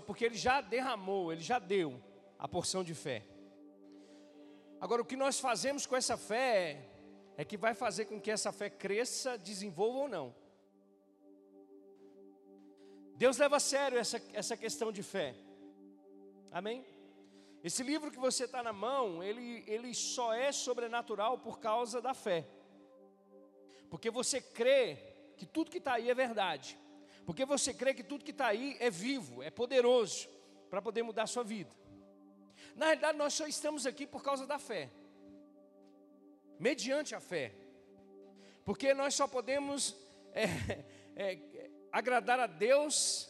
porque ele já derramou, ele já deu a porção de fé. Agora, o que nós fazemos com essa fé é que vai fazer com que essa fé cresça, desenvolva ou não. Deus leva a sério essa, essa questão de fé. Amém? Esse livro que você está na mão, ele, ele só é sobrenatural por causa da fé. Porque você crê que tudo que está aí é verdade. Porque você crê que tudo que está aí é vivo, é poderoso para poder mudar a sua vida. Na realidade, nós só estamos aqui por causa da fé, mediante a fé, porque nós só podemos é, é, agradar a Deus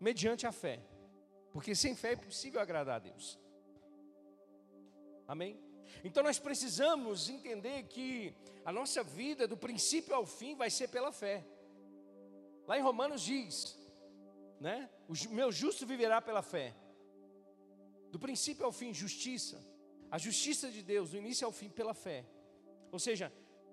mediante a fé, porque sem fé é impossível agradar a Deus. Amém? Então nós precisamos entender que a nossa vida, do princípio ao fim, vai ser pela fé. Lá em Romanos diz, né? O meu justo viverá pela fé. Do princípio ao fim, justiça. A justiça de Deus, do início ao fim, pela fé. Ou seja,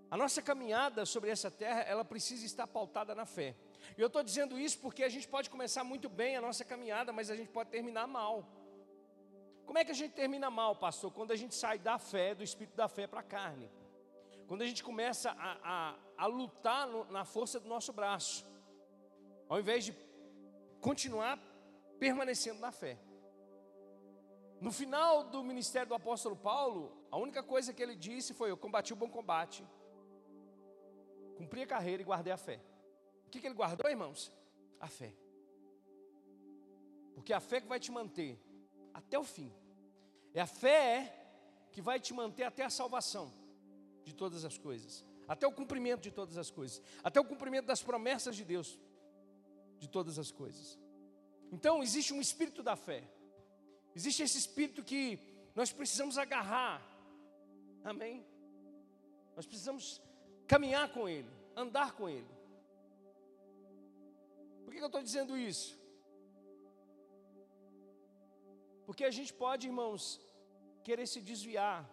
a nossa caminhada sobre essa terra, ela precisa estar pautada na fé. E eu estou dizendo isso porque a gente pode começar muito bem a nossa caminhada, mas a gente pode terminar mal. Como é que a gente termina mal, pastor? Quando a gente sai da fé, do espírito da fé para a carne. Quando a gente começa a, a, a lutar no, na força do nosso braço, ao invés de continuar permanecendo na fé. No final do ministério do apóstolo Paulo, a única coisa que ele disse foi: Eu combati o bom combate, cumpri a carreira e guardei a fé. O que, que ele guardou, irmãos? A fé. Porque a fé que vai te manter até o fim. É a fé que vai te manter até a salvação de todas as coisas, até o cumprimento de todas as coisas, até o cumprimento das promessas de Deus de todas as coisas. Então, existe um espírito da fé. Existe esse espírito que nós precisamos agarrar. Amém? Nós precisamos caminhar com ele, andar com ele. Por que eu estou dizendo isso? Porque a gente pode, irmãos, querer se desviar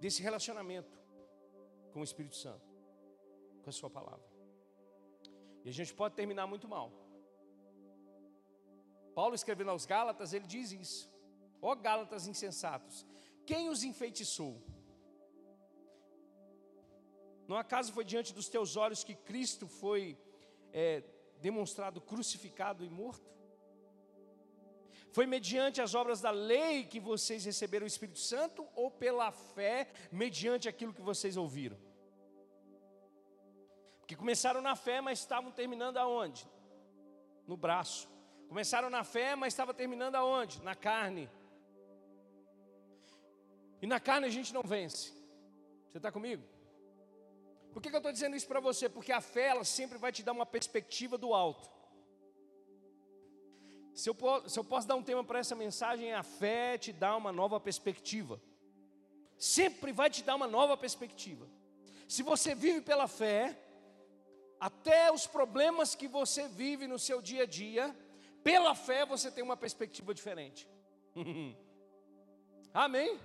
desse relacionamento com o Espírito Santo, com a Sua palavra. E a gente pode terminar muito mal. Paulo escrevendo aos Gálatas, ele diz isso: Ó oh, Gálatas insensatos, quem os enfeitiçou? Não acaso foi diante dos teus olhos que Cristo foi é, demonstrado crucificado e morto? Foi mediante as obras da lei que vocês receberam o Espírito Santo ou pela fé, mediante aquilo que vocês ouviram? Porque começaram na fé, mas estavam terminando aonde? No braço. Começaram na fé, mas estava terminando aonde? Na carne. E na carne a gente não vence. Você está comigo? Por que, que eu estou dizendo isso para você? Porque a fé, ela sempre vai te dar uma perspectiva do alto. Se eu, se eu posso dar um tema para essa mensagem, a fé te dá uma nova perspectiva. Sempre vai te dar uma nova perspectiva. Se você vive pela fé, até os problemas que você vive no seu dia a dia, pela fé você tem uma perspectiva diferente. Amém?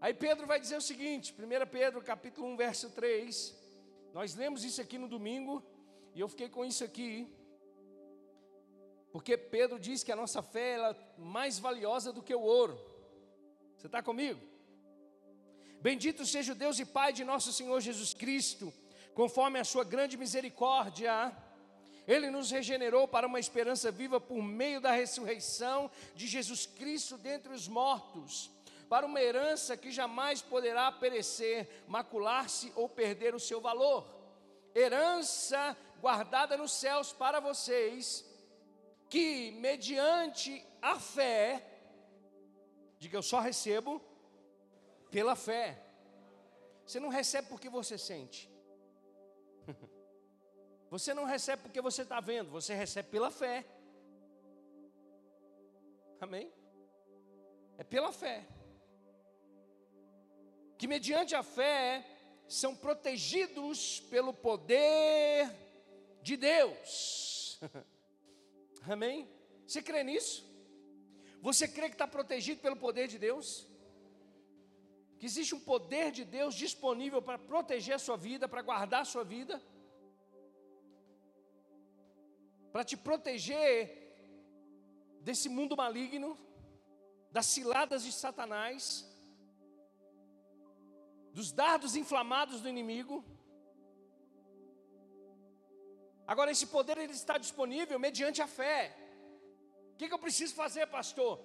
Aí Pedro vai dizer o seguinte, 1 Pedro capítulo 1, verso 3. Nós lemos isso aqui no domingo, e eu fiquei com isso aqui. Porque Pedro diz que a nossa fé é mais valiosa do que o ouro. Você está comigo? Bendito seja o Deus e Pai de nosso Senhor Jesus Cristo, conforme a sua grande misericórdia, Ele nos regenerou para uma esperança viva por meio da ressurreição de Jesus Cristo dentre os mortos, para uma herança que jamais poderá perecer, macular-se ou perder o seu valor. Herança guardada nos céus para vocês que, mediante a fé, diga eu só recebo pela fé. Você não recebe porque você sente. Você não recebe porque você está vendo, você recebe pela fé. Amém? É pela fé. Que mediante a fé são protegidos pelo poder de Deus. Amém? Você crê nisso? Você crê que está protegido pelo poder de Deus? Que existe um poder de Deus disponível para proteger a sua vida, para guardar a sua vida? Para te proteger desse mundo maligno, das ciladas de Satanás, dos dardos inflamados do inimigo. Agora, esse poder ele está disponível mediante a fé. O que, que eu preciso fazer, pastor?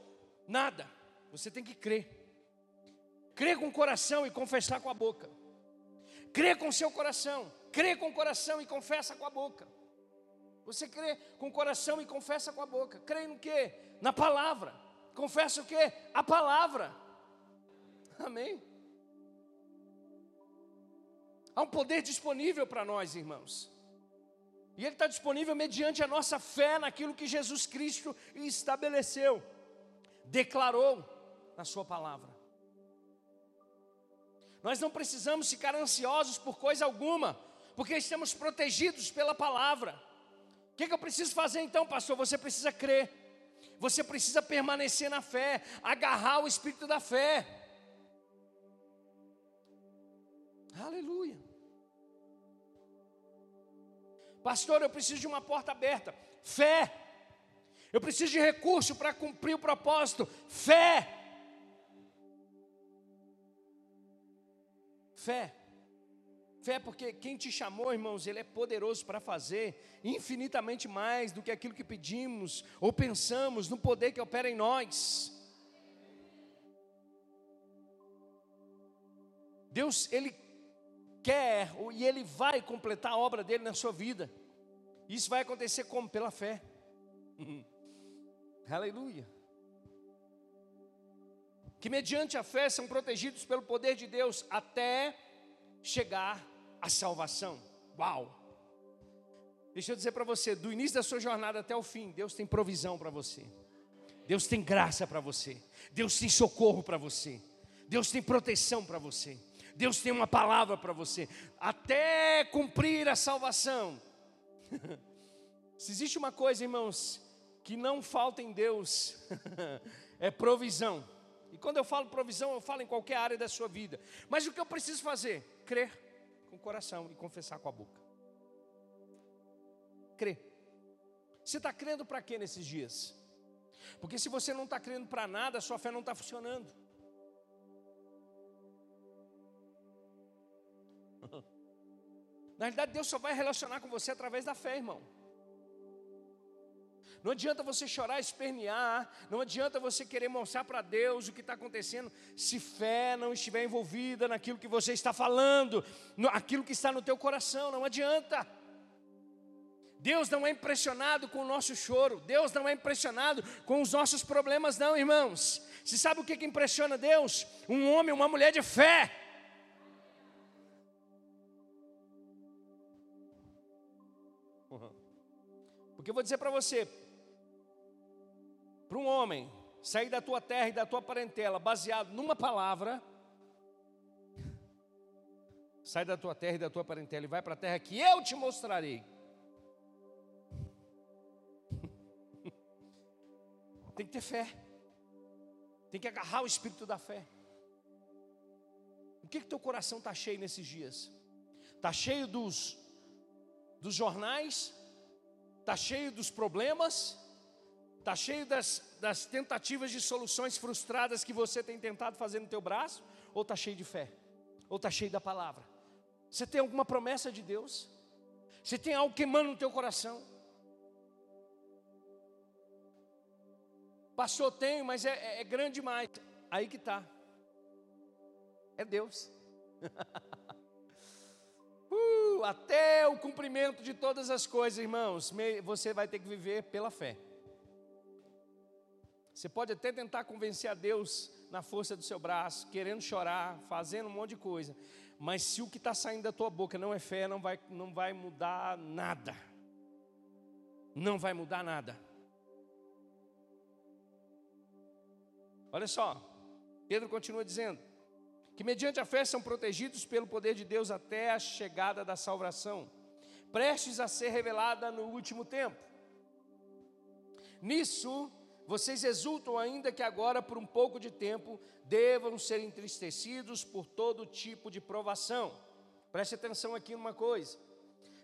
Nada. Você tem que crer. Crer com o coração e confessar com a boca. Crer com o seu coração. Crer com o coração e confessa com a boca. Você crê com o coração e confessa com a boca. Crê no que? Na palavra. Confessa o que? A palavra. Amém. Há um poder disponível para nós, irmãos. E ele está disponível mediante a nossa fé naquilo que Jesus Cristo estabeleceu, declarou na Sua palavra. Nós não precisamos ficar ansiosos por coisa alguma, porque estamos protegidos pela palavra. Que, que eu preciso fazer então, pastor? Você precisa crer, você precisa permanecer na fé, agarrar o espírito da fé. Aleluia. Pastor, eu preciso de uma porta aberta. Fé. Eu preciso de recurso para cumprir o propósito. Fé. Fé. Fé, porque quem te chamou, irmãos, Ele é poderoso para fazer infinitamente mais do que aquilo que pedimos ou pensamos no poder que opera em nós. Deus, Ele quer e Ele vai completar a obra dele na sua vida. Isso vai acontecer como? Pela fé. Aleluia. Que mediante a fé são protegidos pelo poder de Deus até chegar à salvação. Uau! Deixa eu dizer para você, do início da sua jornada até o fim, Deus tem provisão para você. Deus tem graça para você. Deus tem socorro para você. Deus tem proteção para você. Deus tem uma palavra para você, até cumprir a salvação. Se existe uma coisa, irmãos, que não falta em Deus, é provisão. E quando eu falo provisão, eu falo em qualquer área da sua vida. Mas o que eu preciso fazer? Crer com o coração e confessar com a boca. Crer. Você está crendo para quê nesses dias? Porque se você não está crendo para nada, sua fé não está funcionando. Na realidade, Deus só vai relacionar com você através da fé, irmão. Não adianta você chorar, espernear, não adianta você querer mostrar para Deus o que está acontecendo, se fé não estiver envolvida naquilo que você está falando, aquilo que está no teu coração, não adianta. Deus não é impressionado com o nosso choro, Deus não é impressionado com os nossos problemas, não, irmãos. Você sabe o que, que impressiona Deus? Um homem, uma mulher de fé. Porque eu vou dizer para você, para um homem sair da tua terra e da tua parentela baseado numa palavra, sai da tua terra e da tua parentela e vai para a terra que eu te mostrarei. Tem que ter fé. Tem que agarrar o espírito da fé. O que que teu coração está cheio nesses dias? Está cheio dos dos jornais, está cheio dos problemas, está cheio das, das tentativas de soluções frustradas que você tem tentado fazer no teu braço, ou está cheio de fé, ou está cheio da palavra? Você tem alguma promessa de Deus? Você tem algo queimando no teu coração? Pastor, tenho, mas é, é, é grande demais. Aí que está. É Deus. Uh, até o cumprimento de todas as coisas, irmãos, você vai ter que viver pela fé. Você pode até tentar convencer a Deus na força do seu braço, querendo chorar, fazendo um monte de coisa, mas se o que está saindo da tua boca não é fé, não vai, não vai mudar nada. Não vai mudar nada. Olha só, Pedro continua dizendo: que mediante a fé são protegidos pelo poder de Deus até a chegada da salvação, prestes a ser revelada no último tempo. Nisso, vocês exultam ainda que agora, por um pouco de tempo, devam ser entristecidos por todo tipo de provação. Preste atenção aqui numa coisa.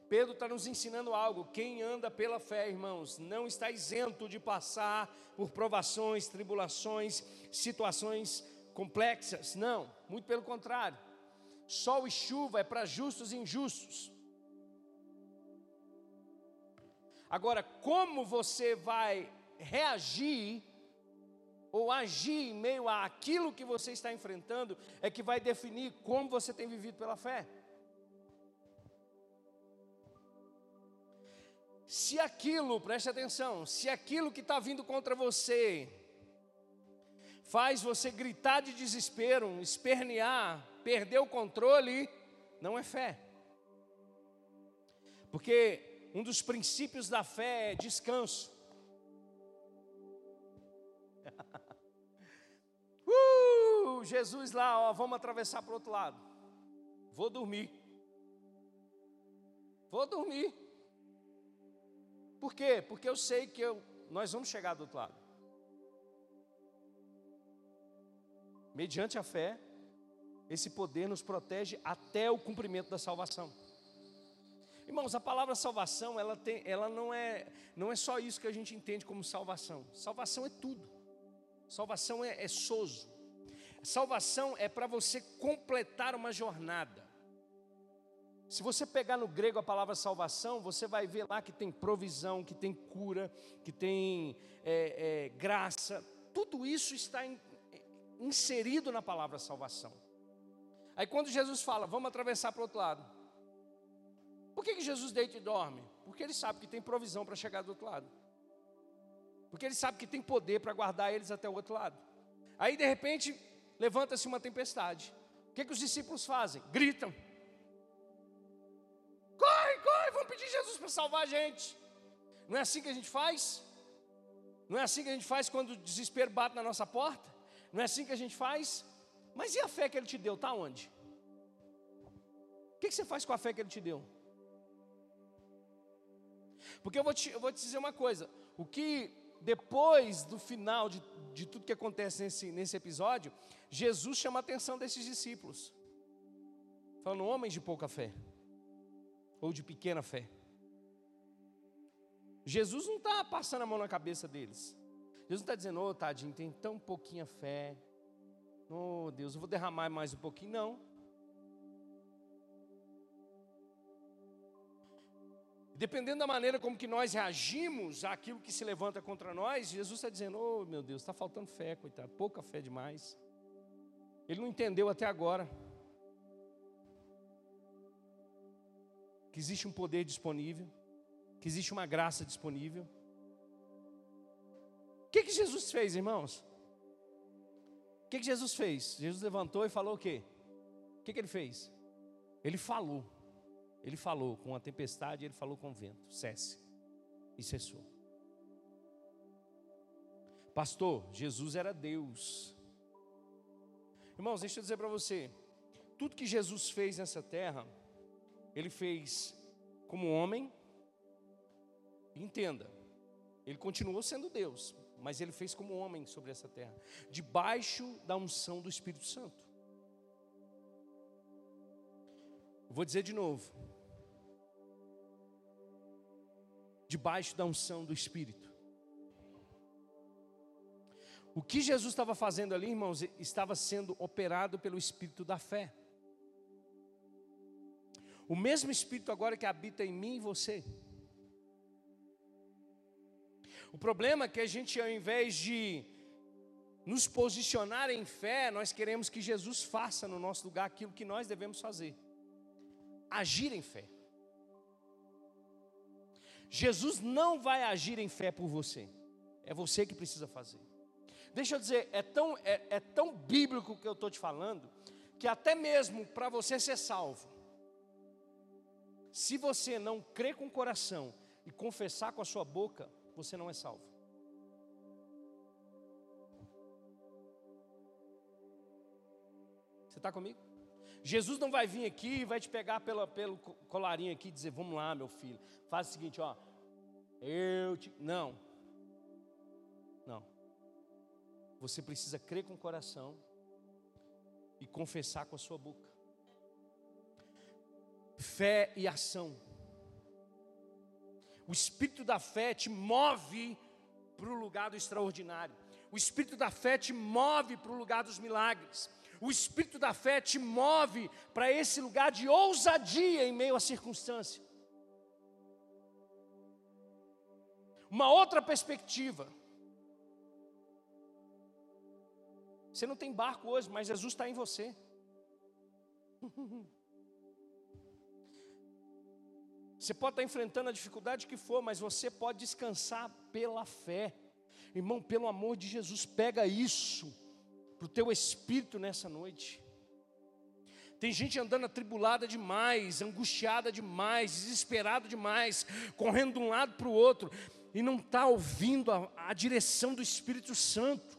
Pedro está nos ensinando algo. Quem anda pela fé, irmãos, não está isento de passar por provações, tribulações, situações complexas. Não, muito pelo contrário. Sol e chuva é para justos e injustos. Agora, como você vai reagir ou agir em meio àquilo que você está enfrentando é que vai definir como você tem vivido pela fé. Se aquilo, preste atenção, se aquilo que está vindo contra você faz você gritar de desespero, espernear, perder o controle, não é fé. Porque um dos princípios da fé é descanso. Jesus lá, ó, vamos atravessar para o outro lado. Vou dormir. Vou dormir. Por quê? Porque eu sei que eu, nós vamos chegar do outro lado. Mediante a fé, esse poder nos protege até o cumprimento da salvação. Irmãos, a palavra salvação, ela, tem, ela não, é, não é só isso que a gente entende como salvação. Salvação é tudo. Salvação é, é soso. Salvação é para você completar uma jornada. Se você pegar no grego a palavra salvação, você vai ver lá que tem provisão, que tem cura, que tem é, é, graça. Tudo isso está in, inserido na palavra salvação. Aí quando Jesus fala, vamos atravessar para o outro lado. Por que, que Jesus deita e dorme? Porque ele sabe que tem provisão para chegar do outro lado. Porque ele sabe que tem poder para guardar eles até o outro lado. Aí de repente levanta-se uma tempestade. O que, que os discípulos fazem? Gritam. Corre, corre, vamos pedir Jesus para salvar a gente. Não é assim que a gente faz? Não é assim que a gente faz quando o desespero bate na nossa porta? Não é assim que a gente faz? Mas e a fé que Ele te deu? Está onde? O que, você faz com a fé que Ele te deu? Porque eu vou te, eu vou te dizer uma coisa: o que depois do final de, de tudo que acontece nesse, nesse episódio, Jesus chama a atenção desses discípulos, falando, homens de pouca fé ou de pequena fé. Jesus não está passando a mão na cabeça deles. Jesus não está dizendo, ô oh, tadinho, tem tão pouquinha fé. Oh Deus, eu vou derramar mais um pouquinho. Não. Dependendo da maneira como que nós reagimos àquilo que se levanta contra nós, Jesus está dizendo, oh meu Deus, está faltando fé, coitado, pouca fé demais. Ele não entendeu até agora. que existe um poder disponível, que existe uma graça disponível. O que, que Jesus fez, irmãos? O que, que Jesus fez? Jesus levantou e falou o quê? O que, que ele fez? Ele falou. Ele falou com a tempestade, ele falou com o vento. Cesse. E cessou. Pastor, Jesus era Deus. Irmãos, deixa eu dizer para você: tudo que Jesus fez nessa terra, ele fez como homem. Entenda, ele continuou sendo Deus, mas ele fez como homem sobre essa terra, debaixo da unção do Espírito Santo. vou dizer de novo. Debaixo da unção do Espírito. O que Jesus estava fazendo ali, irmãos, estava sendo operado pelo Espírito da fé. O mesmo Espírito agora que habita em mim e você. O problema é que a gente, ao invés de nos posicionar em fé, nós queremos que Jesus faça no nosso lugar aquilo que nós devemos fazer: agir em fé. Jesus não vai agir em fé por você, é você que precisa fazer. Deixa eu dizer, é tão, é, é tão bíblico que eu estou te falando, que até mesmo para você ser salvo, se você não crer com o coração e confessar com a sua boca, você não é salvo. Você está comigo? Jesus não vai vir aqui e vai te pegar pela, pelo colarinho aqui e dizer: Vamos lá, meu filho, faz o seguinte, ó. Eu te. Não. Você precisa crer com o coração e confessar com a sua boca fé e ação. O espírito da fé te move para o lugar do extraordinário. O espírito da fé te move para o lugar dos milagres. O espírito da fé te move para esse lugar de ousadia em meio à circunstância. Uma outra perspectiva. Você não tem barco hoje, mas Jesus está em você. Você pode estar enfrentando a dificuldade que for, mas você pode descansar pela fé. Irmão, pelo amor de Jesus, pega isso para o teu espírito nessa noite. Tem gente andando atribulada demais, angustiada demais, desesperada demais, correndo de um lado para o outro, e não está ouvindo a, a direção do Espírito Santo.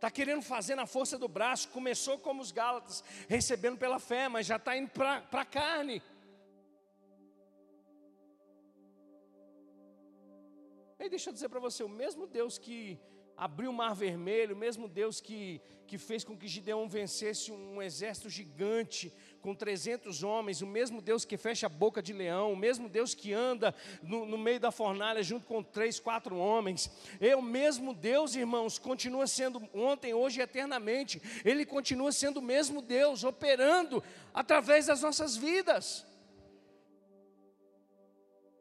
Está querendo fazer na força do braço, começou como os Gálatas, recebendo pela fé, mas já está indo para a carne. Aí deixa eu dizer para você, o mesmo Deus que abriu o mar vermelho, o mesmo Deus que, que fez com que Gideão vencesse um exército gigante com 300 homens, o mesmo Deus que fecha a boca de leão, o mesmo Deus que anda no, no meio da fornalha junto com três, quatro homens, é o mesmo Deus, irmãos, continua sendo ontem, hoje e eternamente, Ele continua sendo o mesmo Deus, operando através das nossas vidas.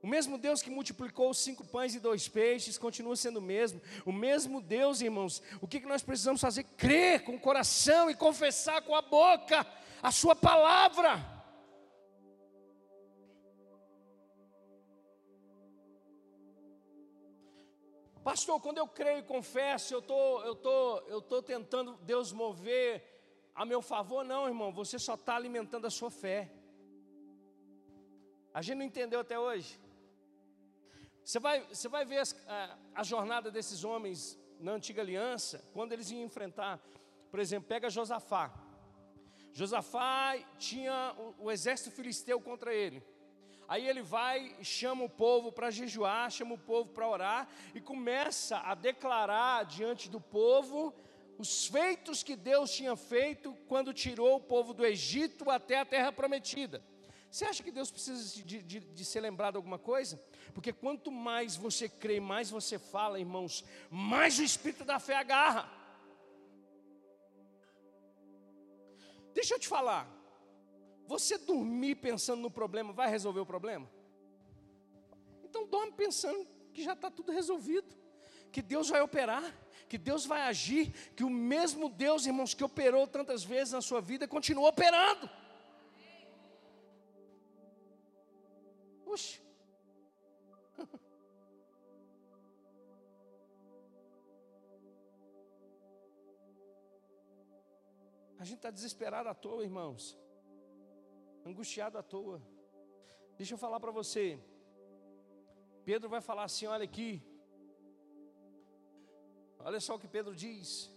O mesmo Deus que multiplicou os cinco pães e dois peixes continua sendo o mesmo. O mesmo Deus, irmãos. O que nós precisamos fazer? Crer com o coração e confessar com a boca a Sua palavra. Pastor, quando eu creio e confesso, eu tô, eu tô, eu tô tentando Deus mover a meu favor. Não, irmão, você só está alimentando a sua fé. A gente não entendeu até hoje. Você vai, você vai ver as, a, a jornada desses homens na antiga aliança, quando eles iam enfrentar, por exemplo, pega Josafá. Josafá tinha o, o exército filisteu contra ele. Aí ele vai, chama o povo para jejuar, chama o povo para orar e começa a declarar diante do povo os feitos que Deus tinha feito quando tirou o povo do Egito até a terra prometida. Você acha que Deus precisa de, de, de, ser lembrado alguma coisa? Porque quanto mais você crê, mais você fala, irmãos, mais o espírito da fé agarra. Deixa eu te falar. Você dormir pensando no problema vai resolver o problema? Então dorme pensando que já está tudo resolvido, que Deus vai operar, que Deus vai agir, que o mesmo Deus, irmãos, que operou tantas vezes na sua vida, continua operando. Puxa. A gente está desesperado à toa, irmãos. Angustiado à toa. Deixa eu falar para você. Pedro vai falar assim: olha aqui. Olha só o que Pedro diz.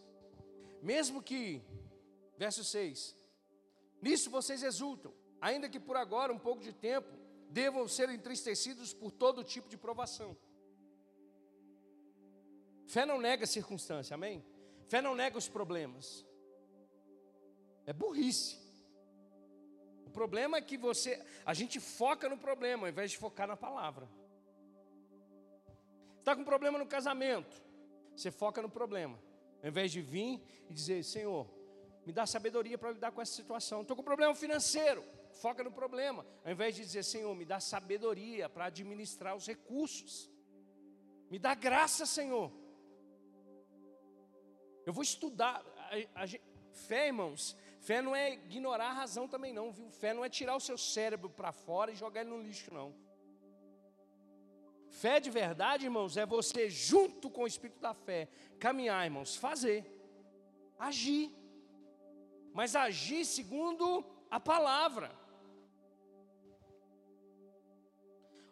Mesmo que, verso 6, nisso vocês exultam, ainda que por agora, um pouco de tempo, devam ser entristecidos por todo tipo de provação. Fé não nega circunstância, amém? Fé não nega os problemas. É burrice. O problema é que você, a gente foca no problema ao invés de focar na palavra. Está com problema no casamento, você foca no problema, ao invés de vir e dizer: Senhor, me dá sabedoria para lidar com essa situação. Estou com problema financeiro, foca no problema, ao invés de dizer, Senhor, me dá sabedoria para administrar os recursos, me dá graça, Senhor. Eu vou estudar, a, a, fé, irmãos, fé não é ignorar a razão também, não, viu? Fé não é tirar o seu cérebro para fora e jogar ele no lixo, não. Fé de verdade, irmãos, é você, junto com o Espírito da fé, caminhar, irmãos, fazer, agir, mas agir segundo a palavra.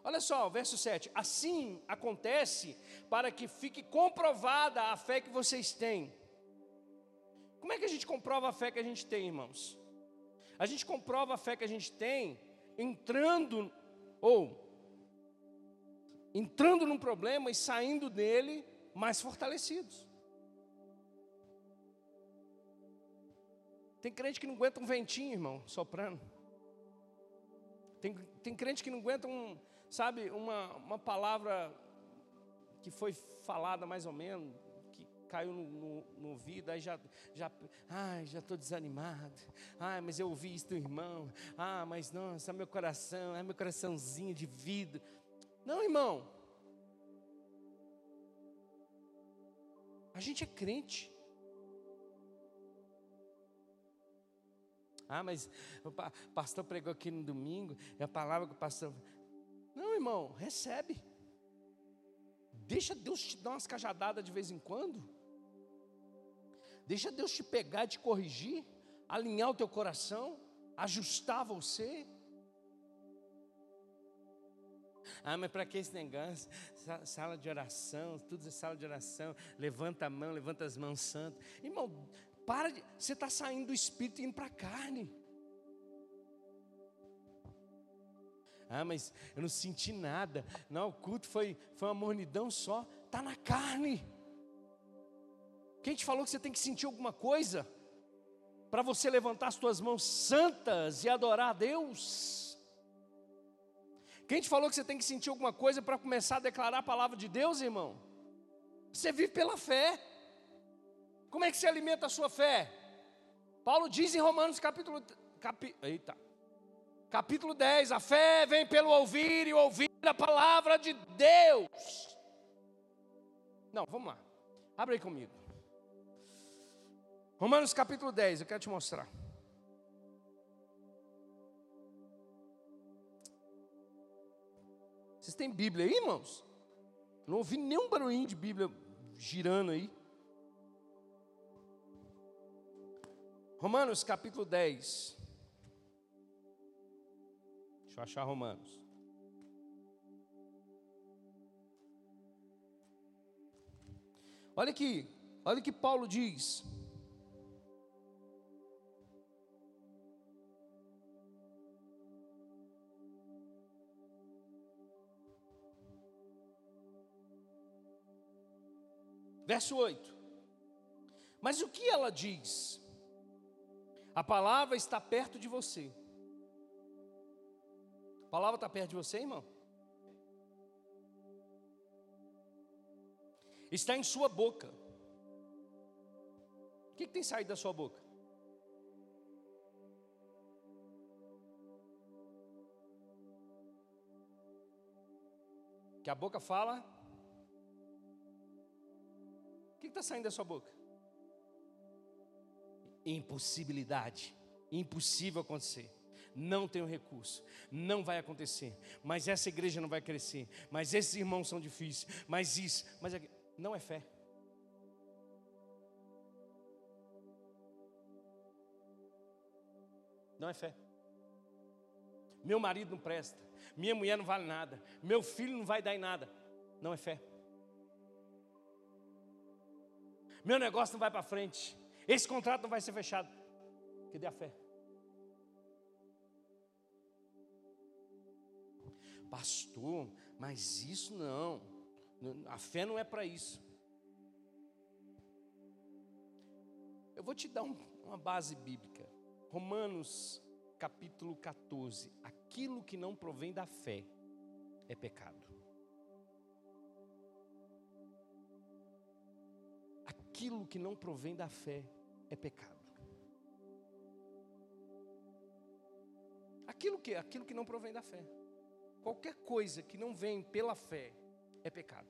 Olha só, verso 7. Assim acontece para que fique comprovada a fé que vocês têm. Como é que a gente comprova a fé que a gente tem, irmãos? A gente comprova a fé que a gente tem entrando ou entrando num problema e saindo dele mais fortalecidos. Tem crente que não aguenta um ventinho, irmão, soprando. Tem, tem crente que não aguenta um, sabe, uma, uma palavra que foi falada mais ou menos, caiu no, no, no ouvido, aí já, já, ai, já estou desanimado. Ai, mas eu ouvi isso do irmão. Ah, mas nossa, meu coração, é meu coraçãozinho de vidro. Não, irmão. A gente é crente. Ah, mas o pastor pregou aqui no domingo, é a palavra que o pastor. Não, irmão, recebe. Deixa Deus te dar umas cajadadas de vez em quando. Deixa Deus te pegar te corrigir, alinhar o teu coração, ajustar você. Ah, mas para que esse negócio? Sala de oração, tudo é sala de oração. Levanta a mão, levanta as mãos santas. Irmão, para de. Você está saindo do espírito e indo para a carne. Ah, mas eu não senti nada. Não, o culto foi, foi uma mornidão só. Está na carne. Quem te falou que você tem que sentir alguma coisa? Para você levantar as suas mãos santas e adorar a Deus? Quem te falou que você tem que sentir alguma coisa para começar a declarar a palavra de Deus, irmão? Você vive pela fé. Como é que se alimenta a sua fé? Paulo diz em Romanos capítulo, capi, eita, capítulo 10: a fé vem pelo ouvir e ouvir a palavra de Deus. Não, vamos lá, abre aí comigo. Romanos capítulo 10, eu quero te mostrar. Vocês têm Bíblia aí, irmãos? Não ouvi nenhum barulhinho de Bíblia girando aí. Romanos capítulo 10. Deixa eu achar Romanos. Olha aqui, olha o que Paulo diz. Verso 8. Mas o que ela diz? A palavra está perto de você. A palavra está perto de você, irmão? Está em sua boca. O que, que tem saído da sua boca? Que a boca fala. Que está saindo da sua boca? impossibilidade, impossível acontecer. Não tenho recurso, não vai acontecer. Mas essa igreja não vai crescer. Mas esses irmãos são difíceis. Mas isso, mas não é fé. Não é fé. Meu marido não presta, minha mulher não vale nada, meu filho não vai dar em nada. Não é fé. Meu negócio não vai para frente. Esse contrato não vai ser fechado. Que dê a fé. Pastor, mas isso não. A fé não é para isso. Eu vou te dar um, uma base bíblica. Romanos capítulo 14. Aquilo que não provém da fé é pecado. Aquilo que não provém da fé é pecado. Aquilo que aquilo que não provém da fé. Qualquer coisa que não vem pela fé é pecado.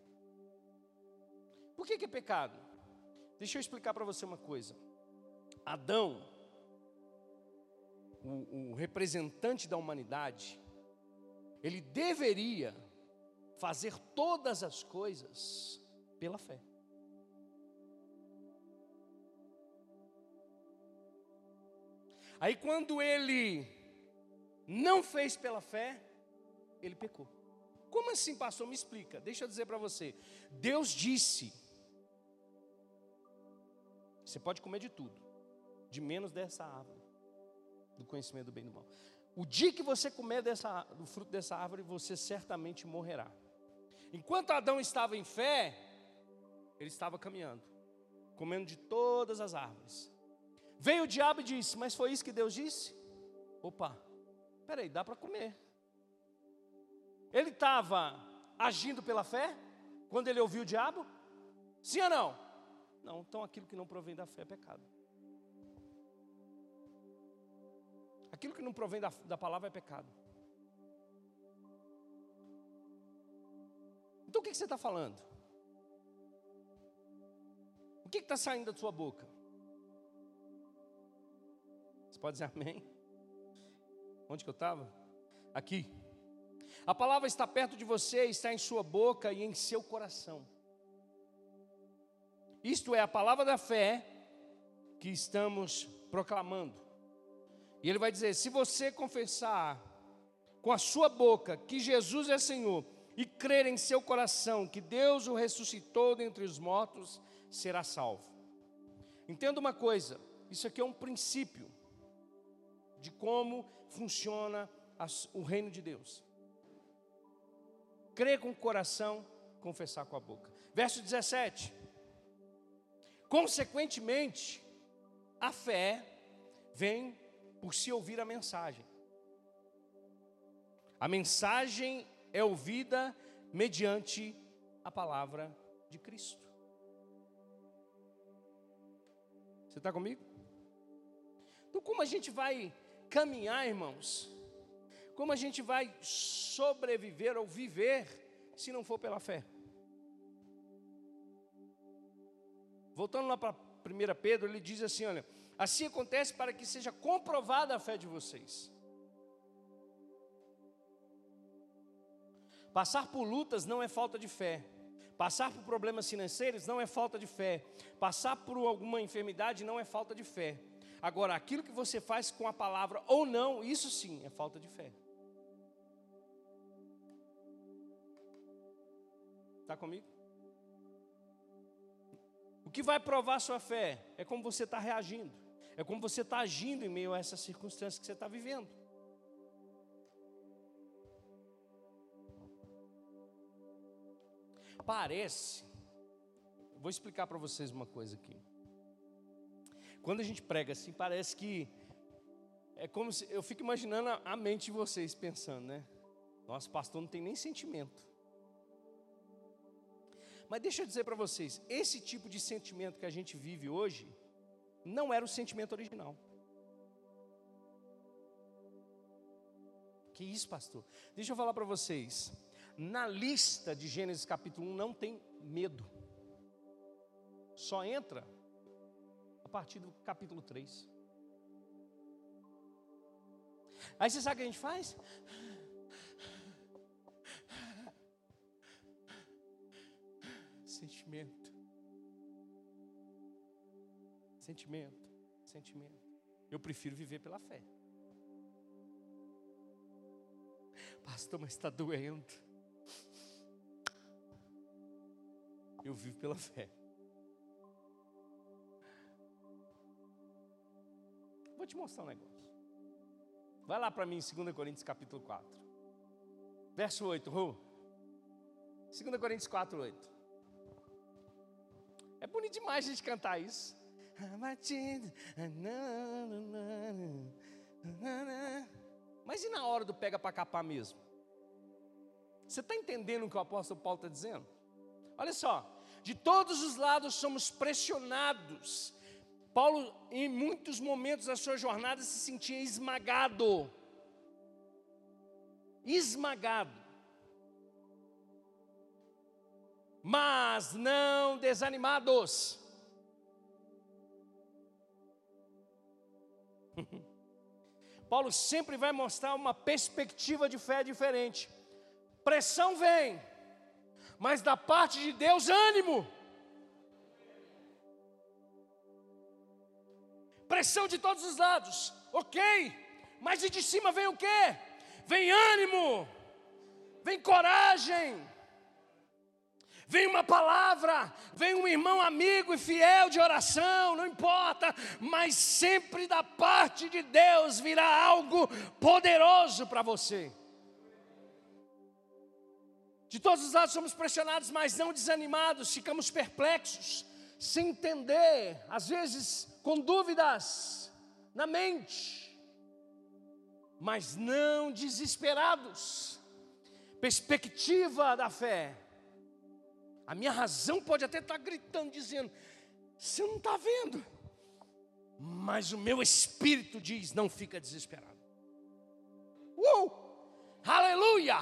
Por que, que é pecado? Deixa eu explicar para você uma coisa. Adão, o, o representante da humanidade, ele deveria fazer todas as coisas pela fé. Aí quando ele não fez pela fé, ele pecou. Como assim, pastor? Me explica. Deixa eu dizer para você. Deus disse: Você pode comer de tudo, de menos dessa árvore, do conhecimento do bem e do mal. O dia que você comer dessa, do fruto dessa árvore, você certamente morrerá. Enquanto Adão estava em fé, ele estava caminhando, comendo de todas as árvores. Veio o diabo e disse: Mas foi isso que Deus disse? Opa, peraí, dá para comer. Ele estava agindo pela fé quando ele ouviu o diabo? Sim ou não? Não, então aquilo que não provém da fé é pecado. Aquilo que não provém da, da palavra é pecado. Então o que, que você está falando? O que está saindo da sua boca? Pode dizer amém? Onde que eu estava? Aqui. A palavra está perto de você, está em sua boca e em seu coração. Isto é a palavra da fé que estamos proclamando. E ele vai dizer: se você confessar com a sua boca que Jesus é Senhor e crer em seu coração que Deus o ressuscitou dentre os mortos, será salvo. Entenda uma coisa: isso aqui é um princípio de como funciona o reino de Deus. Crer com o coração, confessar com a boca. Verso 17. Consequentemente, a fé vem por se ouvir a mensagem. A mensagem é ouvida mediante a palavra de Cristo. Você está comigo? Então, como a gente vai caminhar, irmãos? Como a gente vai sobreviver ou viver se não for pela fé? Voltando lá para 1 Pedro, ele diz assim: olha, assim acontece para que seja comprovada a fé de vocês. Passar por lutas não é falta de fé. Passar por problemas financeiros não é falta de fé. Passar por alguma enfermidade não é falta de fé. Agora, aquilo que você faz com a palavra ou não, isso sim é falta de fé. Está comigo? O que vai provar sua fé é como você está reagindo, é como você está agindo em meio a essas circunstâncias que você está vivendo. Parece, vou explicar para vocês uma coisa aqui. Quando a gente prega assim, parece que é como se eu fico imaginando a, mente de vocês pensando, né? Nosso pastor não tem nem sentimento. Mas deixa eu dizer para vocês, esse tipo de sentimento que a gente vive hoje não era o sentimento original. Que isso, pastor? Deixa eu falar para vocês. Na lista de Gênesis capítulo 1 não tem medo. Só entra partir do capítulo 3. Aí você sabe o que a gente faz? sentimento. Sentimento, sentimento. Eu prefiro viver pela fé. Pastor, mas está doendo. Eu vivo pela fé. Te mostrar um negócio. Vai lá para mim em 2 Coríntios capítulo 4. Verso 8, Ru. 2 Coríntios 4, 8. É bonito demais a gente cantar isso. Mas e na hora do pega para capar mesmo? Você está entendendo o que o apóstolo Paulo está dizendo? Olha só, de todos os lados somos pressionados. Paulo, em muitos momentos da sua jornada, se sentia esmagado. Esmagado. mas não desanimados. Paulo sempre vai mostrar uma perspectiva de fé diferente. Pressão vem, mas da parte de Deus, ânimo. Pressão de todos os lados, ok, mas de cima vem o que? Vem ânimo, vem coragem vem uma palavra, vem um irmão amigo e fiel de oração, não importa, mas sempre da parte de Deus virá algo poderoso para você. De todos os lados somos pressionados, mas não desanimados, ficamos perplexos, sem entender, às vezes com dúvidas na mente, mas não desesperados perspectiva da fé. A minha razão pode até estar gritando, dizendo: você não está vendo, mas o meu espírito diz: não fica desesperado. Uh! Aleluia!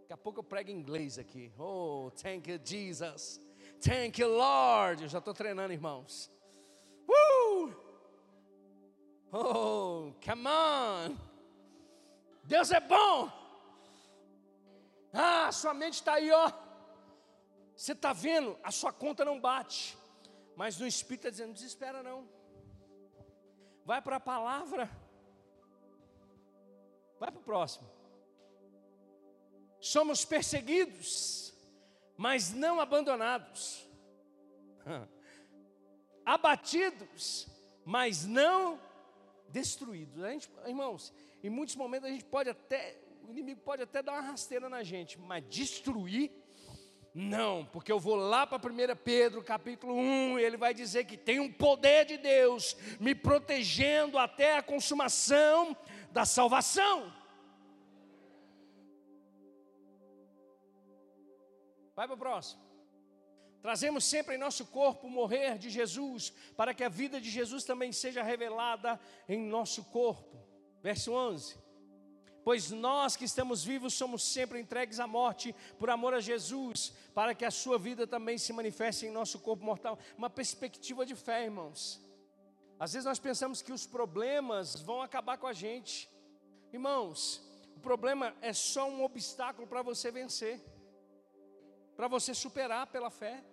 Daqui a pouco eu prego em inglês aqui. Oh, thank you, Jesus. Thank you, Lord. Eu já estou treinando, irmãos. Uh! Oh, come on. Deus é bom. Ah, sua mente está aí, ó. Você está vendo, a sua conta não bate. Mas no Espírito está dizendo: desespera não. Vai para a palavra. Vai para o próximo. Somos perseguidos, mas não abandonados. Abatidos, mas não destruídos. A gente, irmãos, em muitos momentos a gente pode até, o inimigo pode até dar uma rasteira na gente, mas destruir, não, porque eu vou lá para 1 Pedro capítulo 1, e ele vai dizer que tem um poder de Deus me protegendo até a consumação da salvação. Vai para o próximo. Trazemos sempre em nosso corpo o morrer de Jesus, para que a vida de Jesus também seja revelada em nosso corpo. Verso 11. Pois nós que estamos vivos somos sempre entregues à morte por amor a Jesus, para que a sua vida também se manifeste em nosso corpo mortal. Uma perspectiva de fé, irmãos. Às vezes nós pensamos que os problemas vão acabar com a gente. Irmãos, o problema é só um obstáculo para você vencer, para você superar pela fé.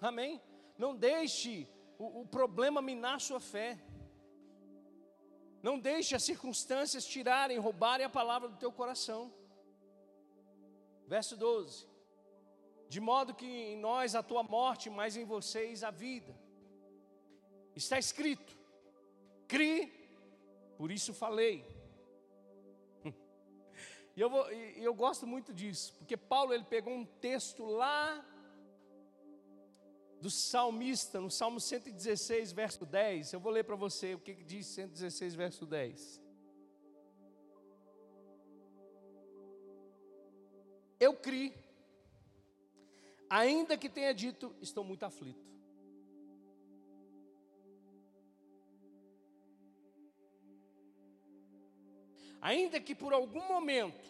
Amém? Não deixe o, o problema minar sua fé. Não deixe as circunstâncias tirarem, roubarem a palavra do teu coração. Verso 12: De modo que em nós a tua morte, mas em vocês a vida. Está escrito: Cri, por isso falei. E eu, vou, e eu gosto muito disso, porque Paulo ele pegou um texto lá do salmista, no Salmo 116, verso 10. Eu vou ler para você o que diz 116, verso 10. Eu criei, ainda que tenha dito, estou muito aflito. Ainda que por algum momento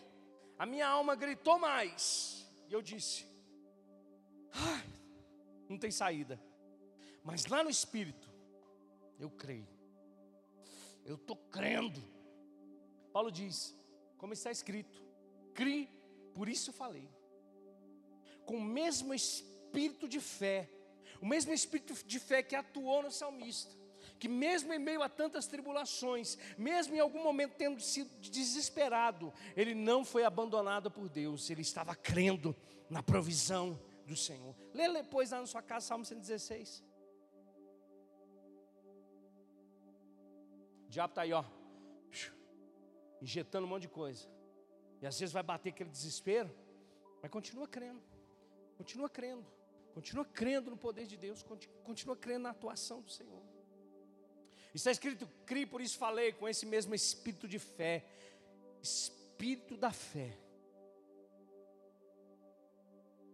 a minha alma gritou mais, e eu disse: Ai, não tem saída. Mas lá no Espírito, eu creio. Eu estou crendo. Paulo diz, como está escrito, crie, por isso falei. Com o mesmo espírito de fé, o mesmo espírito de fé que atuou no salmista, que mesmo em meio a tantas tribulações, mesmo em algum momento tendo sido desesperado, ele não foi abandonado por Deus, ele estava crendo na provisão do Senhor. Lê depois lá na sua casa, Salmo 116. O diabo está aí, ó, injetando um monte de coisa. E às vezes vai bater aquele desespero, mas continua crendo, continua crendo, continua crendo no poder de Deus, continua crendo na atuação do Senhor. Está escrito, crie, por isso falei, com esse mesmo espírito de fé, espírito da fé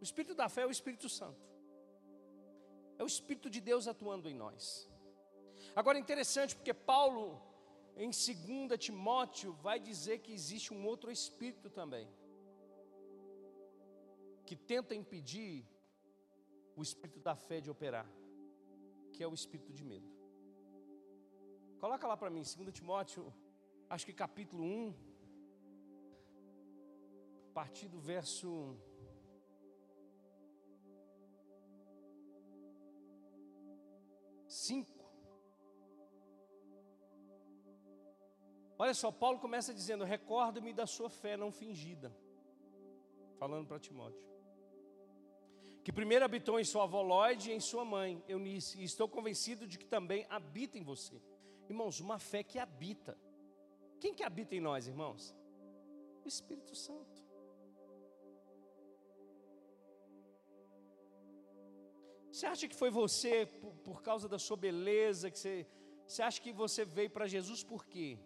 o Espírito da fé é o Espírito Santo. É o Espírito de Deus atuando em nós. Agora é interessante porque Paulo, em 2 Timóteo, vai dizer que existe um outro Espírito também, que tenta impedir o Espírito da fé de operar, que é o Espírito de medo. Coloca lá para mim, 2 Timóteo, acho que capítulo 1, a partir do verso 5. Olha só, Paulo começa dizendo: Recordo-me da sua fé não fingida. Falando para Timóteo. Que primeiro habitou em sua avó Lloyd e em sua mãe, Eunice, e estou convencido de que também habita em você. Irmãos, uma fé que habita. Quem que habita em nós, irmãos? O Espírito Santo. Você acha que foi você, por, por causa da sua beleza, que você, você acha que você veio para Jesus por quê?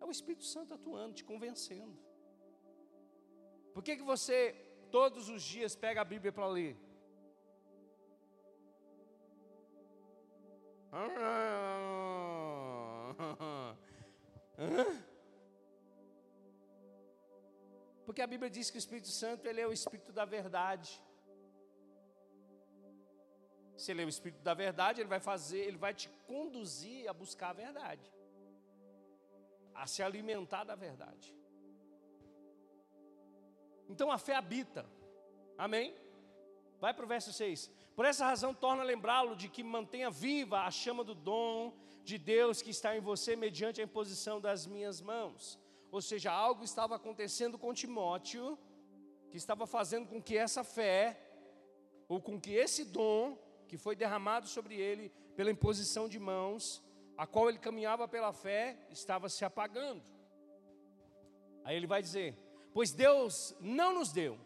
É o Espírito Santo atuando, te convencendo. Por que, que você todos os dias pega a Bíblia para ler? Porque a Bíblia diz que o Espírito Santo ele é o Espírito da verdade. Se ele é o Espírito da verdade, ele vai fazer, ele vai te conduzir a buscar a verdade, a se alimentar da verdade. Então a fé habita, amém? Vai para o verso 6. Por essa razão, torna lembrá-lo de que mantenha viva a chama do dom de Deus que está em você mediante a imposição das minhas mãos. Ou seja, algo estava acontecendo com Timóteo, que estava fazendo com que essa fé, ou com que esse dom, que foi derramado sobre ele pela imposição de mãos, a qual ele caminhava pela fé, estava se apagando. Aí ele vai dizer: Pois Deus não nos deu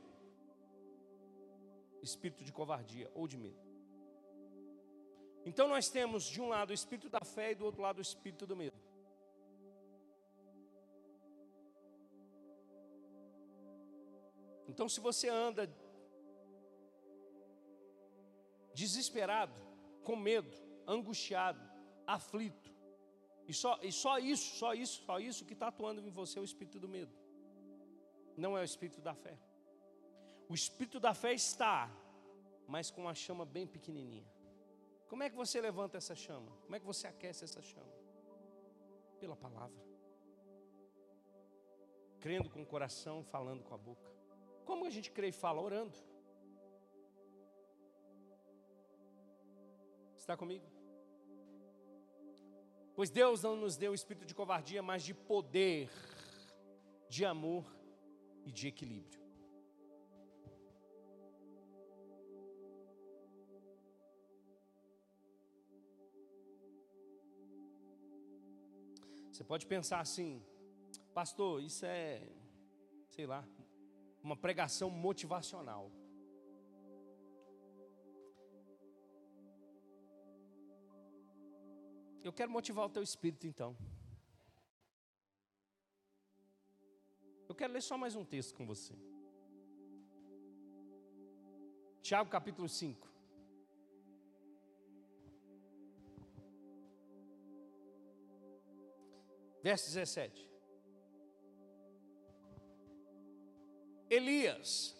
espírito de covardia ou de medo. Então nós temos de um lado o espírito da fé e do outro lado o espírito do medo. Então se você anda desesperado, com medo, angustiado, aflito. E só, e só isso, só isso, só isso que está atuando em você é o espírito do medo. Não é o espírito da fé. O espírito da fé está, mas com uma chama bem pequenininha. Como é que você levanta essa chama? Como é que você aquece essa chama? Pela palavra. Crendo com o coração, falando com a boca. Como a gente crê e fala? Orando. Está comigo? Pois Deus não nos deu o espírito de covardia, mas de poder, de amor e de equilíbrio. Você pode pensar assim, pastor, isso é, sei lá, uma pregação motivacional. Eu quero motivar o teu espírito então. Eu quero ler só mais um texto com você. Tiago capítulo 5. Verso 17. Elias.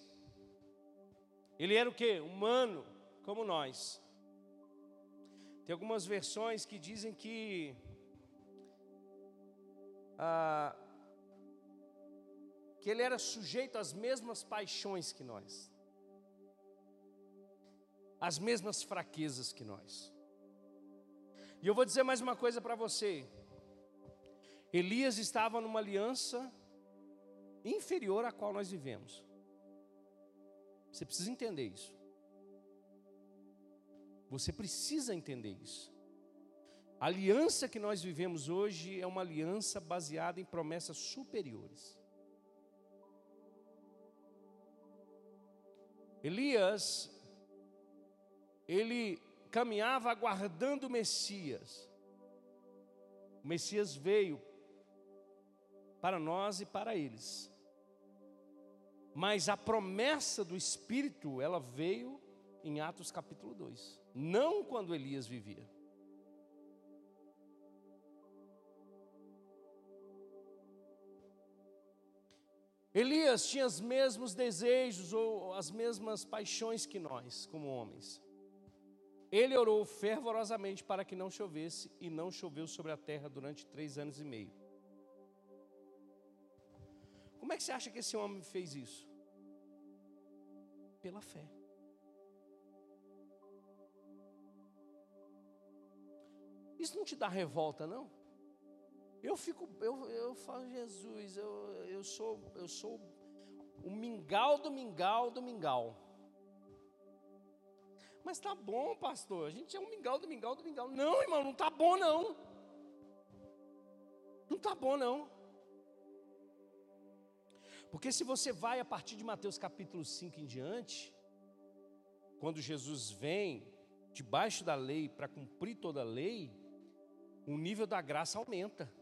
Ele era o que? Humano, como nós. Tem algumas versões que dizem que ah, que ele era sujeito às mesmas paixões que nós, às mesmas fraquezas que nós. E eu vou dizer mais uma coisa para você. Elias estava numa aliança inferior à qual nós vivemos. Você precisa entender isso. Você precisa entender isso. A aliança que nós vivemos hoje é uma aliança baseada em promessas superiores. Elias, ele caminhava aguardando o Messias. O Messias veio para nós e para eles. Mas a promessa do Espírito, ela veio em Atos capítulo 2, não quando Elias vivia. Elias tinha os mesmos desejos ou as mesmas paixões que nós, como homens. Ele orou fervorosamente para que não chovesse, e não choveu sobre a terra durante três anos e meio. Como é que você acha que esse homem fez isso? Pela fé. Isso não te dá revolta, não? Eu fico, eu, eu falo, Jesus, eu, eu sou, eu sou o mingau do mingau do mingau. Mas tá bom, pastor. A gente é um mingau do mingau do mingau. Não, irmão, não tá bom não. Não tá bom não. Porque se você vai a partir de Mateus capítulo 5 em diante, quando Jesus vem debaixo da lei para cumprir toda a lei, o nível da graça aumenta.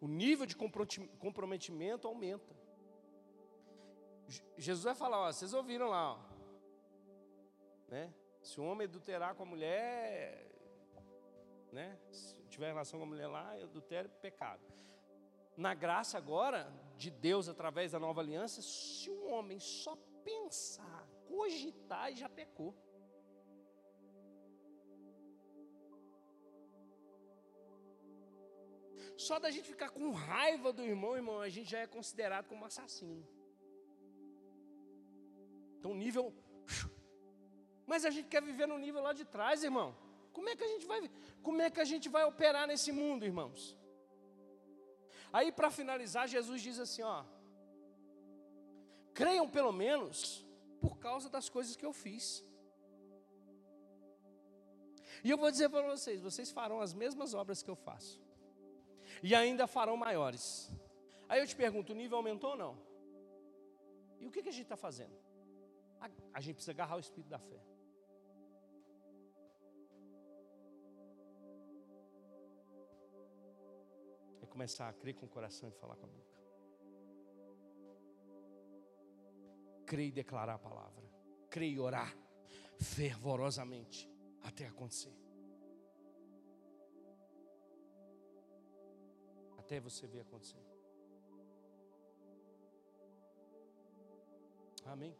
o nível de comprometimento aumenta. Jesus vai falar, ó, vocês ouviram lá, ó, né? Se o homem adulterar com a mulher, né? Se tiver relação com a mulher lá, adultério é pecado. Na graça agora de Deus através da nova aliança, se um homem só pensar, cogitar, já pecou. Só da gente ficar com raiva do irmão, irmão, a gente já é considerado como assassino. Então, nível. Mas a gente quer viver no nível lá de trás, irmão. Como é que a gente vai, como é que a gente vai operar nesse mundo, irmãos? Aí, para finalizar, Jesus diz assim: ó, creiam pelo menos por causa das coisas que eu fiz. E eu vou dizer para vocês: vocês farão as mesmas obras que eu faço, e ainda farão maiores. Aí eu te pergunto: o nível aumentou ou não? E o que, que a gente está fazendo? A, a gente precisa agarrar o espírito da fé. Começar a crer com o coração e falar com a boca. Crer e declarar a palavra. Crer e orar fervorosamente até acontecer. Até você ver acontecer. Amém.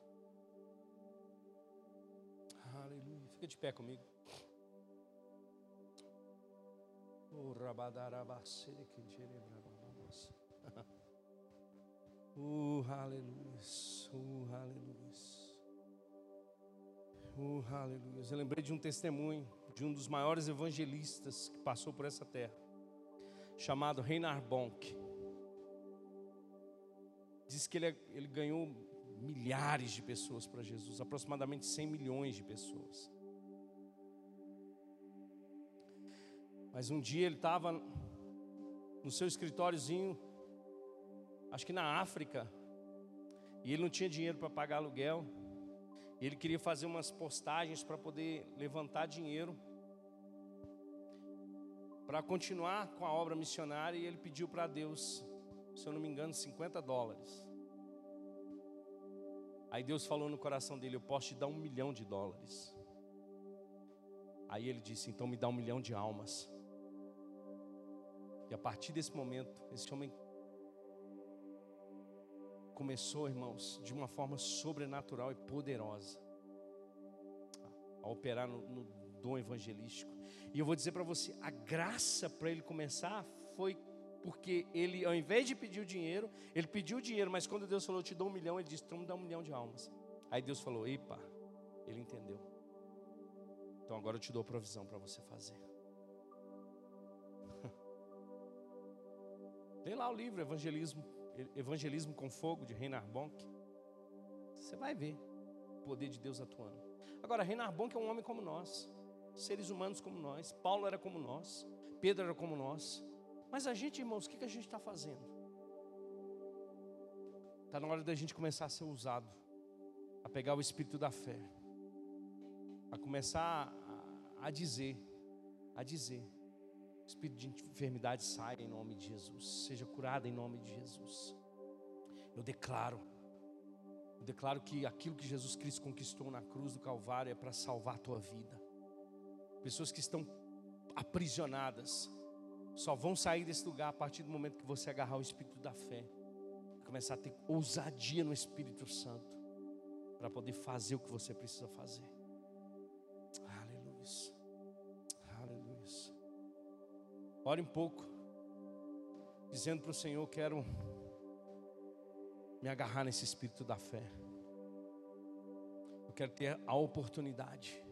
Aleluia. Fica de pé comigo. Uh, aleluia. Uh, aleluia. Uh, aleluia. Eu lembrei de um testemunho de um dos maiores evangelistas que passou por essa terra, chamado Reinhard Bonk. Diz que ele, ele ganhou milhares de pessoas para Jesus, aproximadamente 100 milhões de pessoas. Mas um dia ele estava no seu escritóriozinho, acho que na África, e ele não tinha dinheiro para pagar aluguel. E ele queria fazer umas postagens para poder levantar dinheiro para continuar com a obra missionária. E ele pediu para Deus, se eu não me engano, 50 dólares. Aí Deus falou no coração dele: Eu posso te dar um milhão de dólares. Aí ele disse: Então me dá um milhão de almas. E a partir desse momento, esse homem começou, irmãos, de uma forma sobrenatural e poderosa a operar no, no dom evangelístico. E eu vou dizer para você: a graça para ele começar foi porque ele, ao invés de pedir o dinheiro, ele pediu o dinheiro, mas quando Deus falou, te dou um milhão, ele disse, então me dá um milhão de almas. Aí Deus falou, epa, ele entendeu. Então agora eu te dou provisão para você fazer. Lê lá o livro Evangelismo, Evangelismo com Fogo, de Reinhard Bonk. Você vai ver o poder de Deus atuando. Agora, Reinhard Bonk é um homem como nós, seres humanos como nós. Paulo era como nós, Pedro era como nós. Mas a gente, irmãos, o que, a gente está fazendo? Está na hora da gente começar a ser usado, a pegar o espírito da fé, a começar a, a dizer, a dizer: espírito de enfermidade saia em nome de Jesus, seja curado em nome de Jesus. Eu declaro, eu declaro que aquilo que Jesus Cristo conquistou na cruz do Calvário é para salvar a tua vida. Pessoas que estão aprisionadas, só vão sair desse lugar a partir do momento que você agarrar o espírito da fé, começar a ter ousadia no Espírito Santo, para poder fazer o que você precisa fazer. Ore um pouco, dizendo para o Senhor: quero me agarrar nesse espírito da fé. Eu quero ter a oportunidade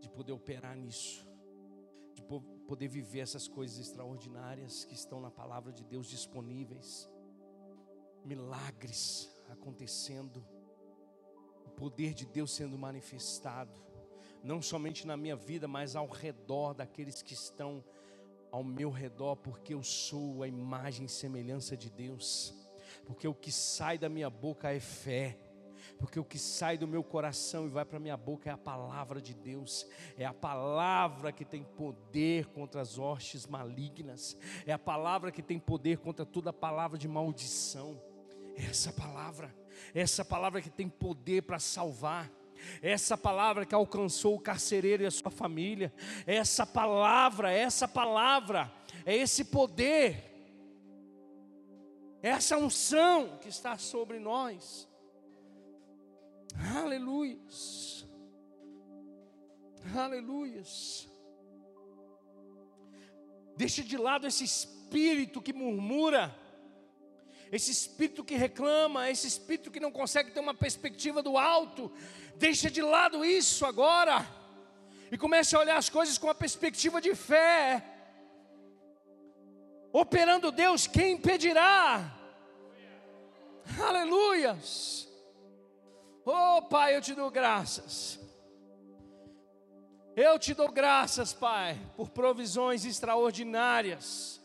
de poder operar nisso, de poder viver essas coisas extraordinárias que estão na palavra de Deus disponíveis, milagres acontecendo, o poder de Deus sendo manifestado, não somente na minha vida, mas ao redor daqueles que estão ao meu redor, porque eu sou a imagem e semelhança de Deus, porque o que sai da minha boca é fé. Porque o que sai do meu coração e vai para minha boca é a palavra de Deus, é a palavra que tem poder contra as hostes malignas, é a palavra que tem poder contra toda palavra de maldição. É essa palavra, é essa palavra que tem poder para salvar. Essa palavra que alcançou o carcereiro e a sua família, essa palavra, essa palavra, é esse poder, essa unção que está sobre nós. Aleluias. Aleluias. Deixa de lado esse espírito que murmura, esse espírito que reclama, esse espírito que não consegue ter uma perspectiva do alto. Deixa de lado isso agora e comece a olhar as coisas com a perspectiva de fé. Operando Deus, quem impedirá? Aleluias. Oh, Pai, eu te dou graças. Eu te dou graças, Pai, por provisões extraordinárias.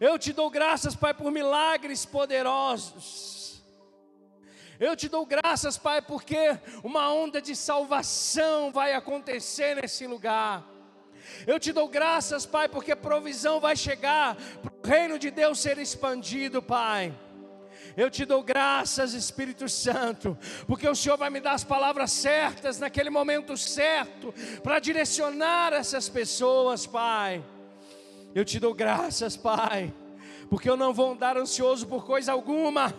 Eu te dou graças, Pai, por milagres poderosos. Eu te dou graças, Pai, porque uma onda de salvação vai acontecer nesse lugar. Eu te dou graças, Pai, porque provisão vai chegar para o reino de Deus ser expandido, Pai. Eu te dou graças, Espírito Santo, porque o Senhor vai me dar as palavras certas naquele momento certo para direcionar essas pessoas, Pai. Eu te dou graças, Pai, porque eu não vou andar ansioso por coisa alguma.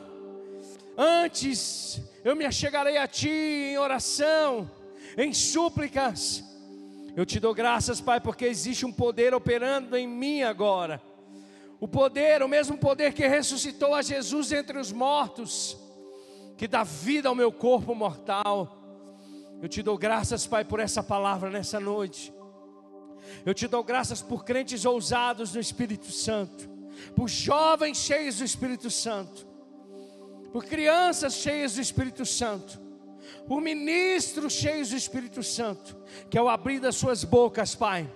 Antes eu me achegarei a Ti em oração, em súplicas. Eu te dou graças, Pai, porque existe um poder operando em mim agora o poder, o mesmo poder que ressuscitou a Jesus entre os mortos, que dá vida ao meu corpo mortal. Eu te dou graças, Pai, por essa palavra nessa noite. Eu te dou graças por crentes ousados no Espírito Santo, por jovens cheios do Espírito Santo, por crianças cheias do Espírito Santo, por ministros cheios do Espírito Santo, que ao abrir das suas bocas, Pai,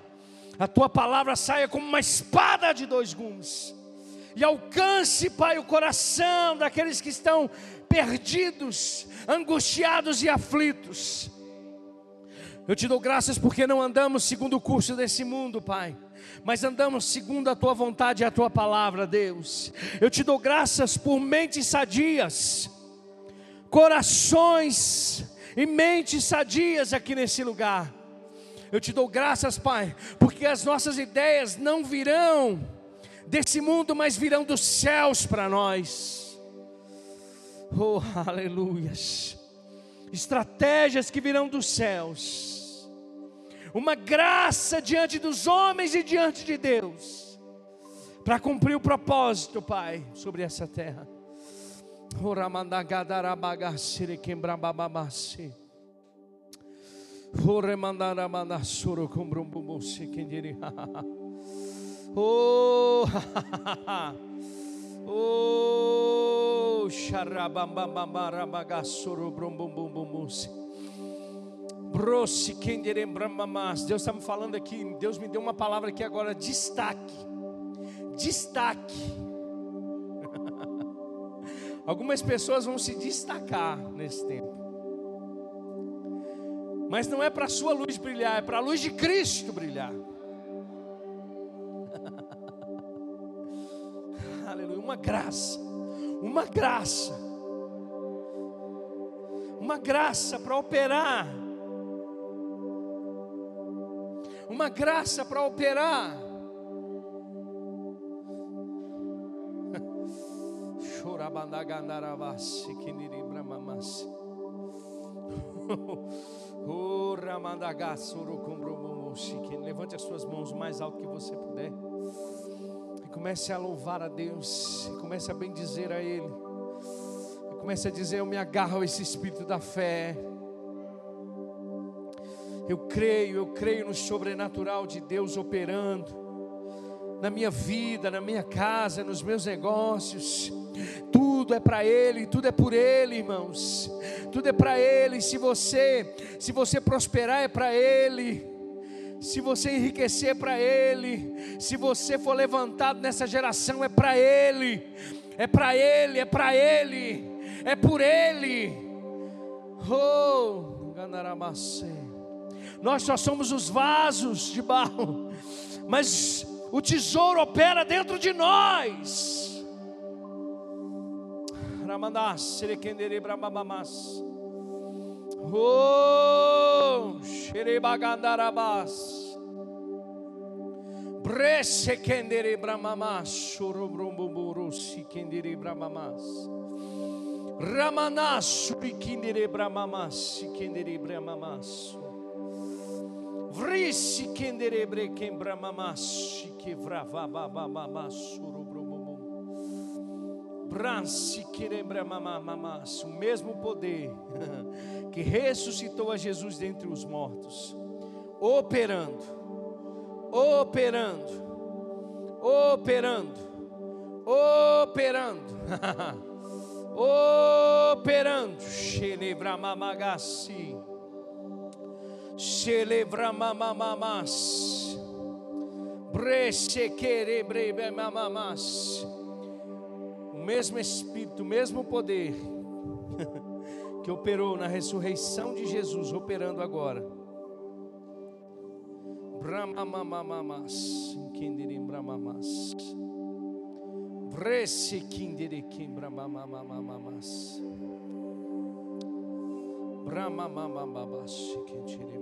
a tua palavra saia como uma espada de dois gumes, e alcance, Pai, o coração daqueles que estão perdidos, angustiados e aflitos. Eu te dou graças porque não andamos segundo o curso desse mundo, Pai, mas andamos segundo a tua vontade e a tua palavra, Deus. Eu te dou graças por mentes sadias, corações e mentes sadias aqui nesse lugar. Eu te dou graças, Pai, porque as nossas ideias não virão desse mundo, mas virão dos céus para nós. Oh, aleluias. Estratégias que virão dos céus. Uma graça diante dos homens e diante de Deus. Para cumprir o propósito, Pai, sobre essa terra. Oh, oh, xarabambambarabagasoro brumbumbumbumus. Brosse kenderem bramamas. Deus está me falando aqui. Deus me deu uma palavra aqui agora. Destaque. Destaque. Algumas pessoas vão se destacar nesse tempo. Mas não é para a sua luz brilhar, é para a luz de Cristo brilhar. Aleluia, uma graça, uma graça, uma graça para operar, uma graça para operar. Levante as suas mãos o mais alto que você puder. E comece a louvar a Deus. E comece a bendizer a Ele. E comece a dizer: Eu me agarro a esse espírito da fé. Eu creio, eu creio no sobrenatural de Deus operando na minha vida, na minha casa, nos meus negócios. Tudo é para Ele, tudo é por Ele, irmãos. Tudo é para Ele. Se você, se você prosperar é para Ele. Se você enriquecer é para Ele. Se você for levantado nessa geração é para Ele. É para Ele, é para Ele. é por Ele. Oh, Gandaramacê. Nós só somos os vasos de barro, mas o tesouro opera dentro de nós. Ramanás, Serekendere Brahmamas. Oh, Xerebagandarabás. Bresse kendere bramamas, chorobrombomoro si kendere bramamas. Ramanas, subikindere bramamas, si kendere bramamas. Vrisi kendere brekem bramamas, si que vravababamas, chorobrombomo. Bransi querebra mamamas, o mesmo poder que ressuscitou a Jesus dentre os mortos, operando operando, operando, operando, operando, Xelebramamagassi, Xelebramamamas, Brechequerebremamamas, o mesmo Espírito, o mesmo poder que operou na ressurreição de Jesus, operando agora Bramamamamas, Bramamas. Kimbramamamamas. Bramamamamas, Kindiri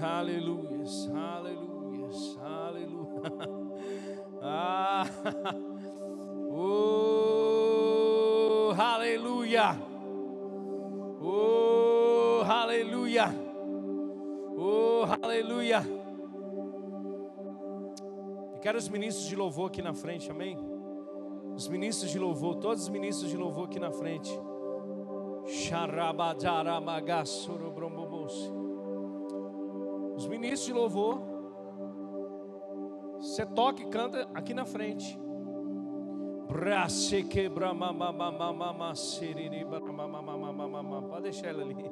Aleluia, aleluia, aleluia. Ah, oh, aleluia. Oh, aleluia. Oh, aleluia. quero os ministros de louvor aqui na frente, amém? Os ministros de louvor, todos os ministros de louvor aqui na frente. Os ministros de louvor, você toca e canta aqui na frente. Pode deixar ela ali.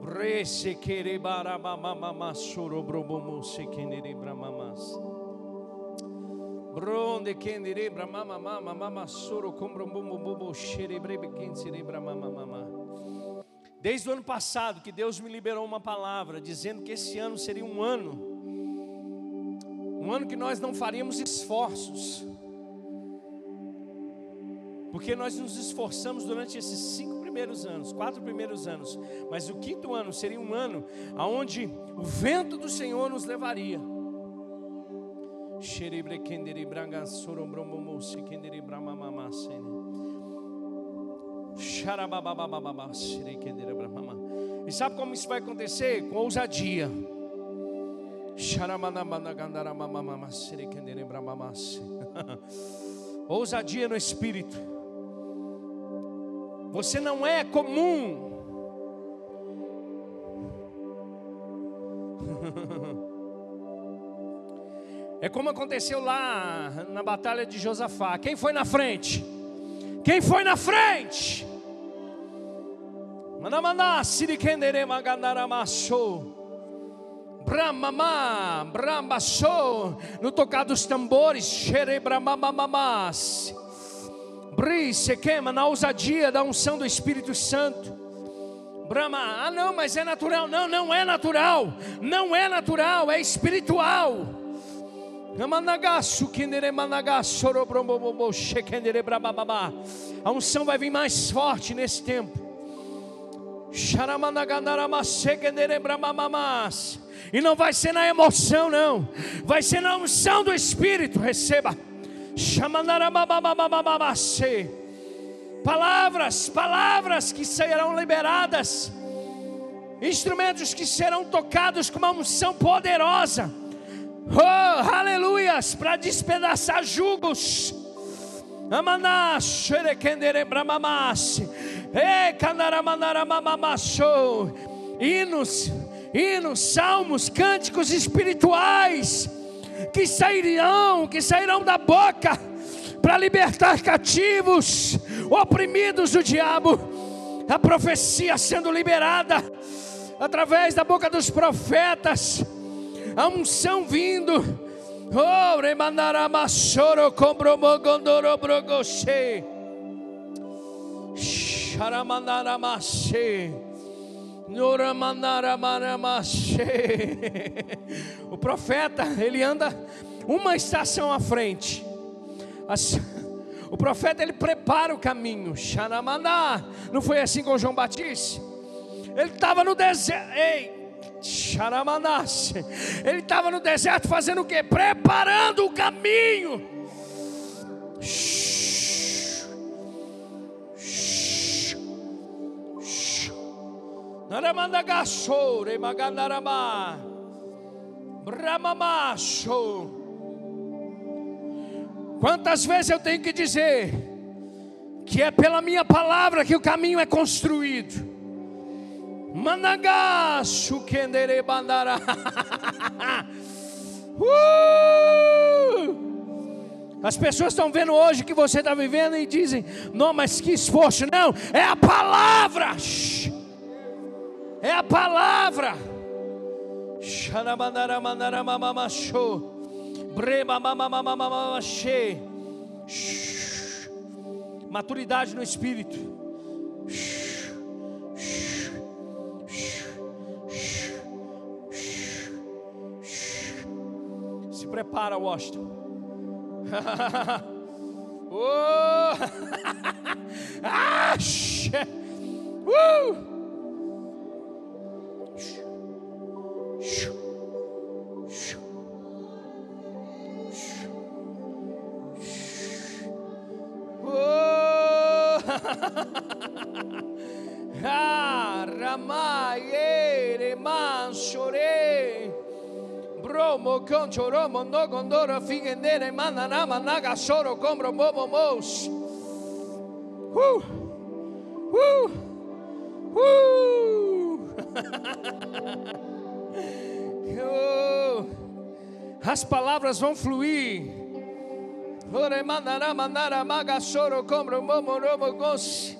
Brese quere barabamama soro Bronde kendere bramama mama mama soro combrombomo bobo xere brebe kendere bramama mama. Desde o ano passado que Deus me liberou uma palavra dizendo que esse ano seria um ano um ano que nós não faríamos esforços. Porque nós nos esforçamos durante esses cinco primeiros anos, quatro primeiros anos, mas o quinto ano seria um ano aonde o vento do Senhor nos levaria. E sabe como isso vai acontecer? Com ousadia. ousadia no espírito. Você não é comum. É como aconteceu lá na batalha de Josafá. Quem foi na frente? Quem foi na frente? Brahmama, Brahmasho, no tocar dos tambores, Xerebramamamas se queima na ousadia da unção do Espírito Santo. Brahma, ah não, mas é natural. Não, não é natural. Não é natural, é espiritual. A unção vai vir mais forte nesse tempo. E não vai ser na emoção, não. Vai ser na unção do Espírito. Receba. Palavras, palavras que serão liberadas, instrumentos que serão tocados com uma unção poderosa. Oh, aleluias, para despedaçar jugos. Hinos, hinos, salmos, cânticos espirituais que sairão, que sairão da boca para libertar cativos, oprimidos do diabo. A profecia sendo liberada através da boca dos profetas, a unção vindo. Oh, remanaramassoro compromogondoro brogoshe. Sharamanaramasse. O profeta, ele anda uma estação à frente. O profeta ele prepara o caminho. Xanamaná. Não foi assim com João Batista? Ele estava no deserto. Ele estava no deserto fazendo o que? Preparando o caminho. Quantas vezes eu tenho que dizer que é pela minha palavra que o caminho é construído? Managacho kendere bandara. uh! As pessoas estão vendo hoje que você está vivendo e dizem: Não, mas que esforço, não, é a palavra. É a palavra. Maturidade no espírito. Prepara, Washington. oh! ah, uh! Romo, concho, romo, no gondoro, figendere, mananama, naga, soro, combro, bobo, mos. Uh, uh, uh. As palavras vão fluir. Ore mandará, mandará, maga, soro, combro, bobo, romo, gos.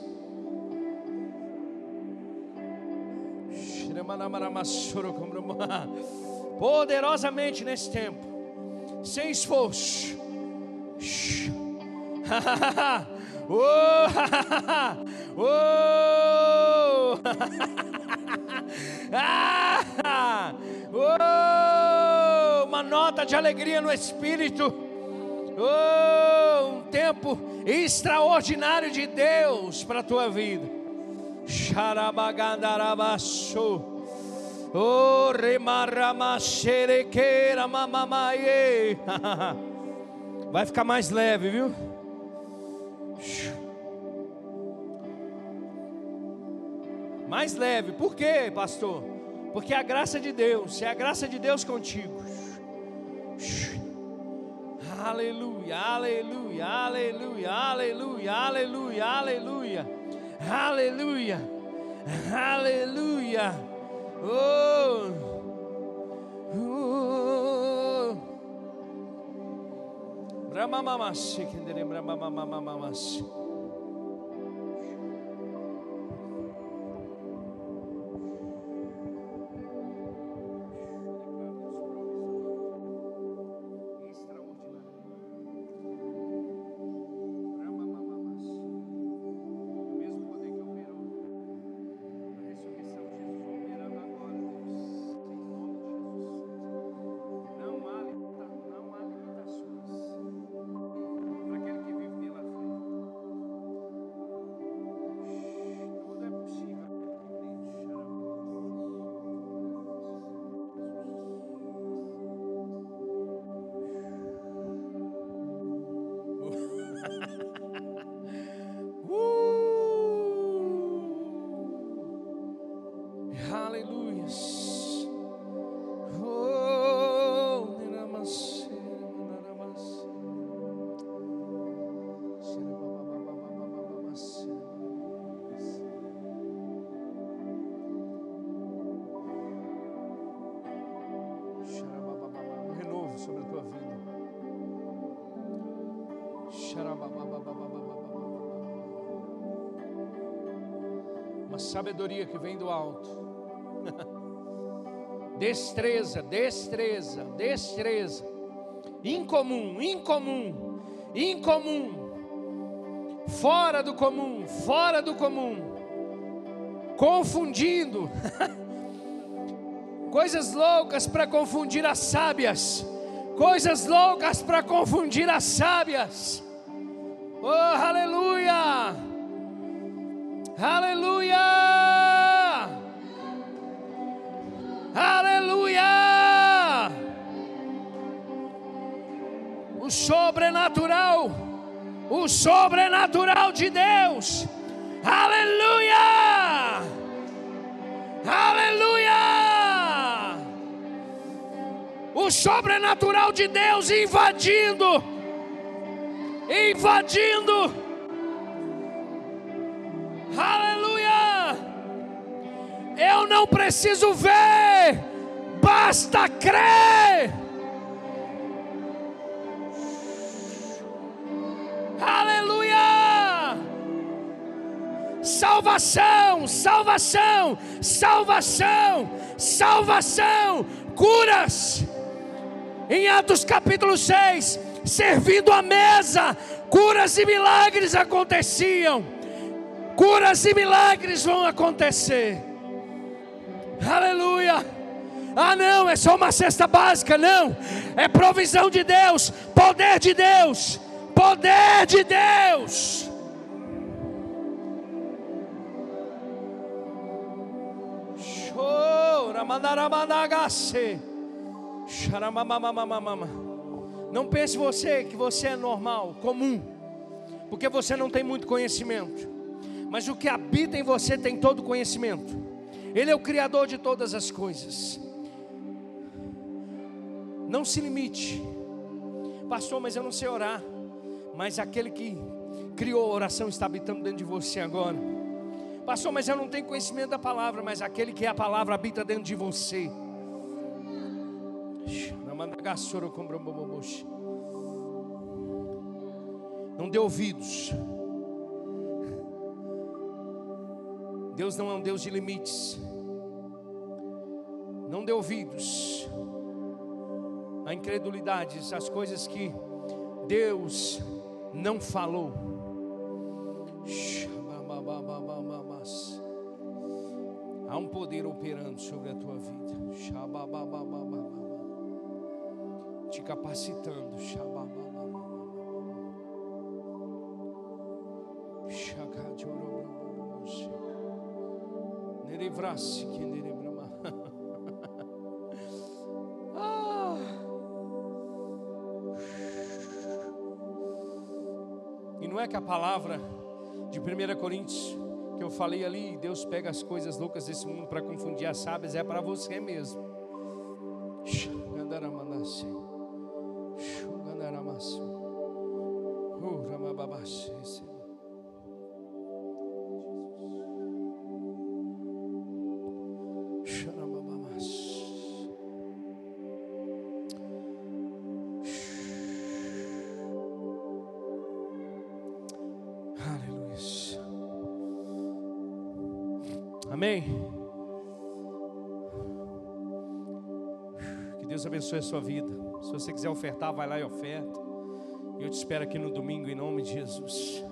Poderosamente nesse tempo, sem esforço. oh, oh, oh, uma nota de alegria no espírito. Oh, um tempo extraordinário de Deus para a tua vida. Xarabagandarabaço. Oh. Vai ficar mais leve, viu? Mais leve. Por quê, pastor? Porque a graça de Deus, é a graça de Deus contigo. Aleluia, aleluia, aleluia, aleluia, aleluia, aleluia. Aleluia. Aleluia. Oh. Oh. Brahma mamashi, kendere brahma mama mamashi. Uma sabedoria que vem do alto. destreza, destreza, destreza. Incomum, incomum, incomum. Fora do comum, fora do comum. Confundindo. Coisas loucas para confundir as sábias. Coisas loucas para confundir as sábias. Oh, aleluia! Aleluia! Aleluia! O sobrenatural, o sobrenatural de Deus. Aleluia! Aleluia! O sobrenatural de Deus invadindo, invadindo Aleluia! Eu não preciso ver, basta crer. Aleluia! Salvação, salvação, salvação, salvação, curas. Em Atos capítulo 6, servindo a mesa, curas e milagres aconteciam curas e milagres vão acontecer. Aleluia. Ah, não, é só uma cesta básica, não. É provisão de Deus, poder de Deus, poder de Deus. Não pense você que você é normal, comum, porque você não tem muito conhecimento mas o que habita em você tem todo conhecimento. Ele é o Criador de todas as coisas. Não se limite. Pastor, mas eu não sei orar. Mas aquele que criou a oração está habitando dentro de você agora. Pastor, mas eu não tenho conhecimento da palavra, mas aquele que é a palavra habita dentro de você. Não dê ouvidos. Deus não é um Deus de limites. Não dê ouvidos a incredulidades, as coisas que Deus não falou. Há um poder operando sobre a tua vida. Te capacitando. Nerebrama. Ah. E não é que a palavra de 1 Coríntios que eu falei ali, Deus pega as coisas loucas desse mundo para confundir as sábias, é para você mesmo. Gandaramanasse. Gandaramasse. Abençoe a sua vida. Se você quiser ofertar, vai lá e oferta. Eu te espero aqui no domingo em nome de Jesus.